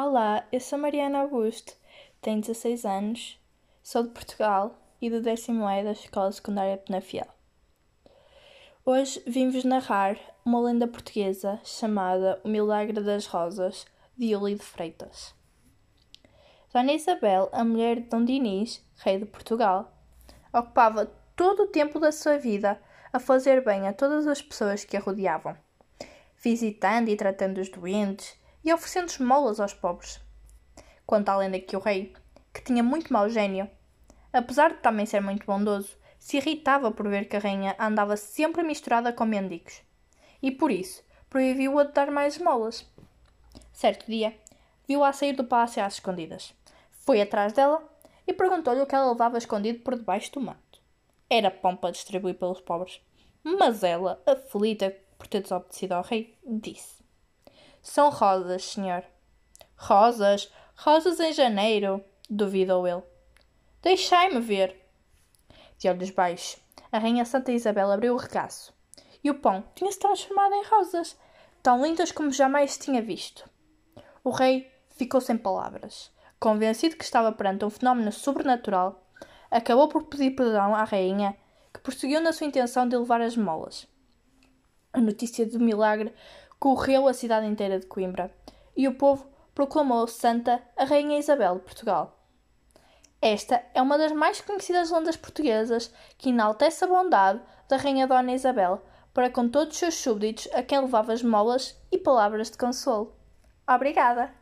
Olá, eu sou Mariana Augusto, tenho 16 anos, sou de Portugal e do décimo E da Escola Secundária Penafiel. Hoje vim-vos narrar uma lenda portuguesa chamada O Milagre das Rosas, de Uli de Freitas. Dona Isabel, a mulher de Dom Dinis, rei de Portugal, ocupava todo o tempo da sua vida a fazer bem a todas as pessoas que a rodeavam, visitando e tratando os doentes e oferecendo esmolas aos pobres. Quanto à lenda que o rei, que tinha muito mau gênio, apesar de também ser muito bondoso, se irritava por ver que a rainha andava sempre misturada com mendigos, e por isso proibiu-a de dar mais esmolas. Certo dia, viu-a sair do palácio às escondidas. Foi atrás dela e perguntou-lhe o que ela levava escondido por debaixo do manto. Era pão para distribuir pelos pobres. Mas ela, aflita por ter desobedecido ao rei, disse: São rosas, senhor. Rosas? Rosas em janeiro? duvidou ele. Deixai-me ver. De olhos baixos, a rainha Santa Isabel abriu o regaço. E o pão tinha-se transformado em rosas, tão lindas como jamais tinha visto. O rei ficou sem palavras. Convencido que estava perante um fenómeno sobrenatural, acabou por pedir perdão à rainha, que prosseguiu na sua intenção de levar as molas. A notícia do milagre correu a cidade inteira de Coimbra e o povo proclamou santa a Rainha Isabel de Portugal. Esta é uma das mais conhecidas lendas portuguesas que enaltece a bondade da Rainha Dona Isabel para com todos os seus súbditos a quem levava esmolas e palavras de consolo. Obrigada!